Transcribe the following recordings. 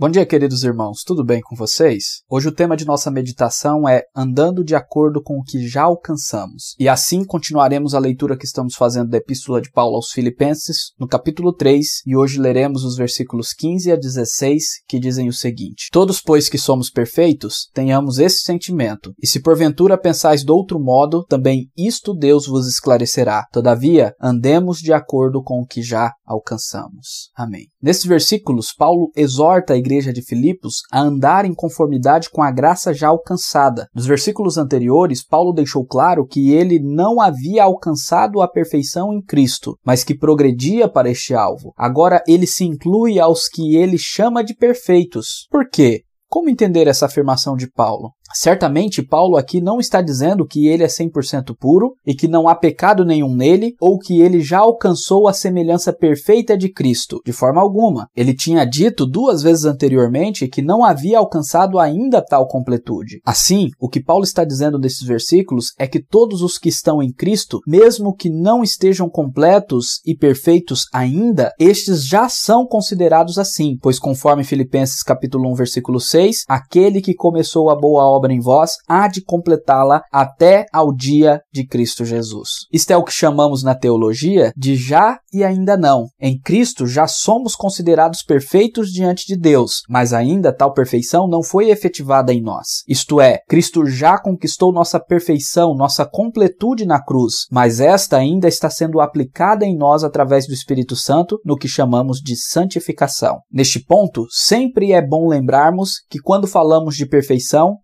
Bom dia, queridos irmãos, tudo bem com vocês? Hoje o tema de nossa meditação é Andando de acordo com o que já alcançamos. E assim continuaremos a leitura que estamos fazendo da Epístola de Paulo aos Filipenses, no capítulo 3, e hoje leremos os versículos 15 a 16, que dizem o seguinte: Todos, pois que somos perfeitos, tenhamos esse sentimento, e se porventura pensais de outro modo, também isto Deus vos esclarecerá. Todavia, andemos de acordo com o que já alcançamos. Amém. Nesses versículos, Paulo exorta a igreja de Filipos a andar em conformidade com a graça já alcançada. Nos versículos anteriores, Paulo deixou claro que ele não havia alcançado a perfeição em Cristo, mas que progredia para este alvo. Agora ele se inclui aos que ele chama de perfeitos. Por quê? Como entender essa afirmação de Paulo? Certamente, Paulo aqui não está dizendo que ele é 100% puro e que não há pecado nenhum nele ou que ele já alcançou a semelhança perfeita de Cristo, de forma alguma. Ele tinha dito duas vezes anteriormente que não havia alcançado ainda tal completude. Assim, o que Paulo está dizendo nesses versículos é que todos os que estão em Cristo, mesmo que não estejam completos e perfeitos ainda, estes já são considerados assim, pois conforme Filipenses capítulo 1 versículo 6, aquele que começou a boa obra obra em vós, há de completá-la até ao dia de Cristo Jesus. Isto é o que chamamos na teologia de já e ainda não. Em Cristo já somos considerados perfeitos diante de Deus, mas ainda tal perfeição não foi efetivada em nós. Isto é, Cristo já conquistou nossa perfeição, nossa completude na cruz, mas esta ainda está sendo aplicada em nós através do Espírito Santo no que chamamos de santificação. Neste ponto, sempre é bom lembrarmos que quando falamos de perfeição,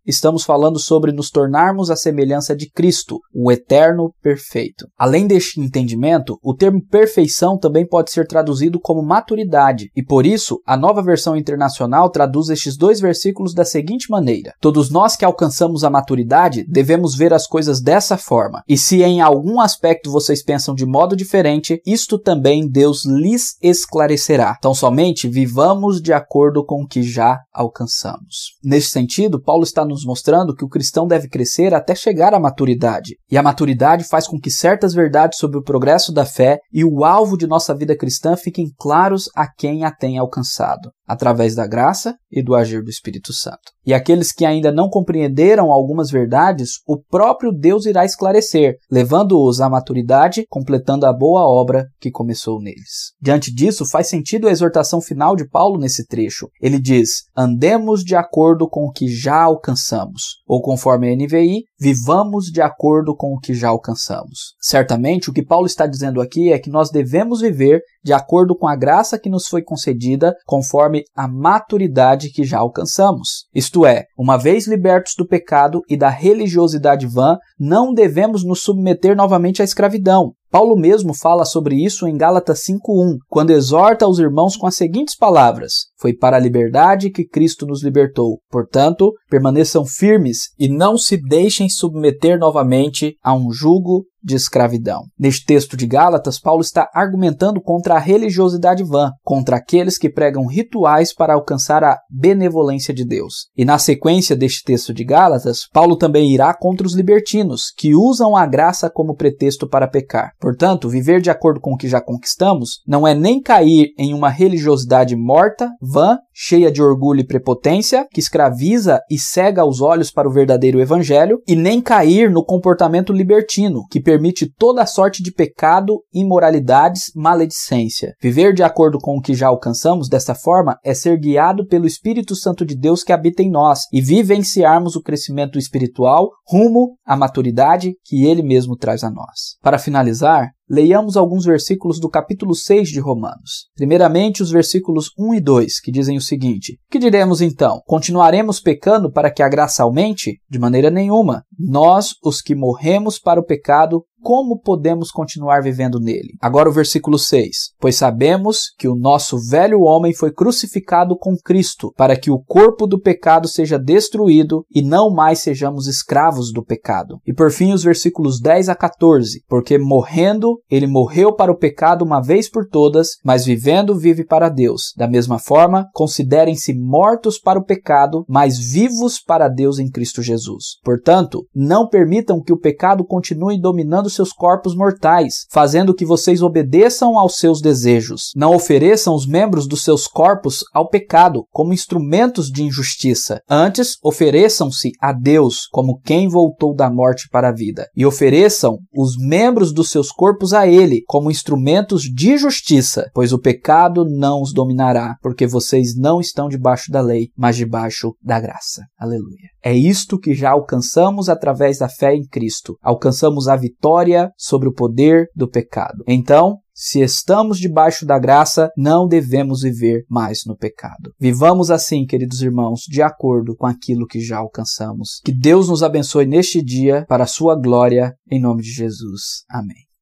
falando sobre nos tornarmos a semelhança de Cristo, o eterno perfeito. Além deste entendimento, o termo perfeição também pode ser traduzido como maturidade, e por isso a nova versão internacional traduz estes dois versículos da seguinte maneira: Todos nós que alcançamos a maturidade devemos ver as coisas dessa forma, e se em algum aspecto vocês pensam de modo diferente, isto também Deus lhes esclarecerá. Então somente vivamos de acordo com o que já alcançamos. Neste sentido, Paulo está nos mostrando que o cristão deve crescer até chegar à maturidade. E a maturidade faz com que certas verdades sobre o progresso da fé e o alvo de nossa vida cristã fiquem claros a quem a tem alcançado através da graça e do agir do Espírito Santo. E aqueles que ainda não compreenderam algumas verdades, o próprio Deus irá esclarecer, levando-os à maturidade, completando a boa obra que começou neles. Diante disso, faz sentido a exortação final de Paulo nesse trecho. Ele diz: andemos de acordo com o que já alcançamos, ou conforme a NVI, vivamos de acordo com o que já alcançamos. Certamente, o que Paulo está dizendo aqui é que nós devemos viver de acordo com a graça que nos foi concedida, conforme a maturidade que já alcançamos. Isto é, uma vez libertos do pecado e da religiosidade vã, não devemos nos submeter novamente à escravidão. Paulo mesmo fala sobre isso em Gálatas 5:1, quando exorta os irmãos com as seguintes palavras: Foi para a liberdade que Cristo nos libertou. Portanto, permaneçam firmes e não se deixem submeter novamente a um jugo de escravidão. Neste texto de Gálatas, Paulo está argumentando contra a religiosidade vã, contra aqueles que pregam rituais para alcançar a benevolência de Deus. E na sequência deste texto de Gálatas, Paulo também irá contra os libertinos, que usam a graça como pretexto para pecar. Portanto, viver de acordo com o que já conquistamos não é nem cair em uma religiosidade morta, vã, cheia de orgulho e prepotência, que escraviza e cega os olhos para o verdadeiro evangelho, e nem cair no comportamento libertino, que permite toda sorte de pecado, imoralidades, maledicência. Viver de acordo com o que já alcançamos dessa forma é ser guiado pelo Espírito Santo de Deus que habita em nós e vivenciarmos o crescimento espiritual rumo à maturidade que ele mesmo traz a nós. Para finalizar, leiamos alguns versículos do capítulo 6 de Romanos. Primeiramente, os versículos 1 e 2, que dizem o seguinte: Que diremos então? Continuaremos pecando para que a graça aumente? De maneira nenhuma. Nós, os que morremos para o pecado, como podemos continuar vivendo nele? Agora o versículo 6. Pois sabemos que o nosso velho homem foi crucificado com Cristo, para que o corpo do pecado seja destruído e não mais sejamos escravos do pecado. E por fim os versículos 10 a 14. Porque morrendo, ele morreu para o pecado uma vez por todas, mas vivendo, vive para Deus. Da mesma forma, considerem-se mortos para o pecado, mas vivos para Deus em Cristo Jesus. Portanto, não permitam que o pecado continue dominando seus corpos mortais, fazendo que vocês obedeçam aos seus desejos. Não ofereçam os membros dos seus corpos ao pecado como instrumentos de injustiça. Antes, ofereçam-se a Deus como quem voltou da morte para a vida, e ofereçam os membros dos seus corpos a Ele como instrumentos de justiça, pois o pecado não os dominará, porque vocês não estão debaixo da lei, mas debaixo da graça. Aleluia. É isto que já alcançamos através da fé em Cristo. Alcançamos a vitória sobre o poder do pecado. Então, se estamos debaixo da graça, não devemos viver mais no pecado. Vivamos assim, queridos irmãos, de acordo com aquilo que já alcançamos. Que Deus nos abençoe neste dia para a sua glória, em nome de Jesus. Amém.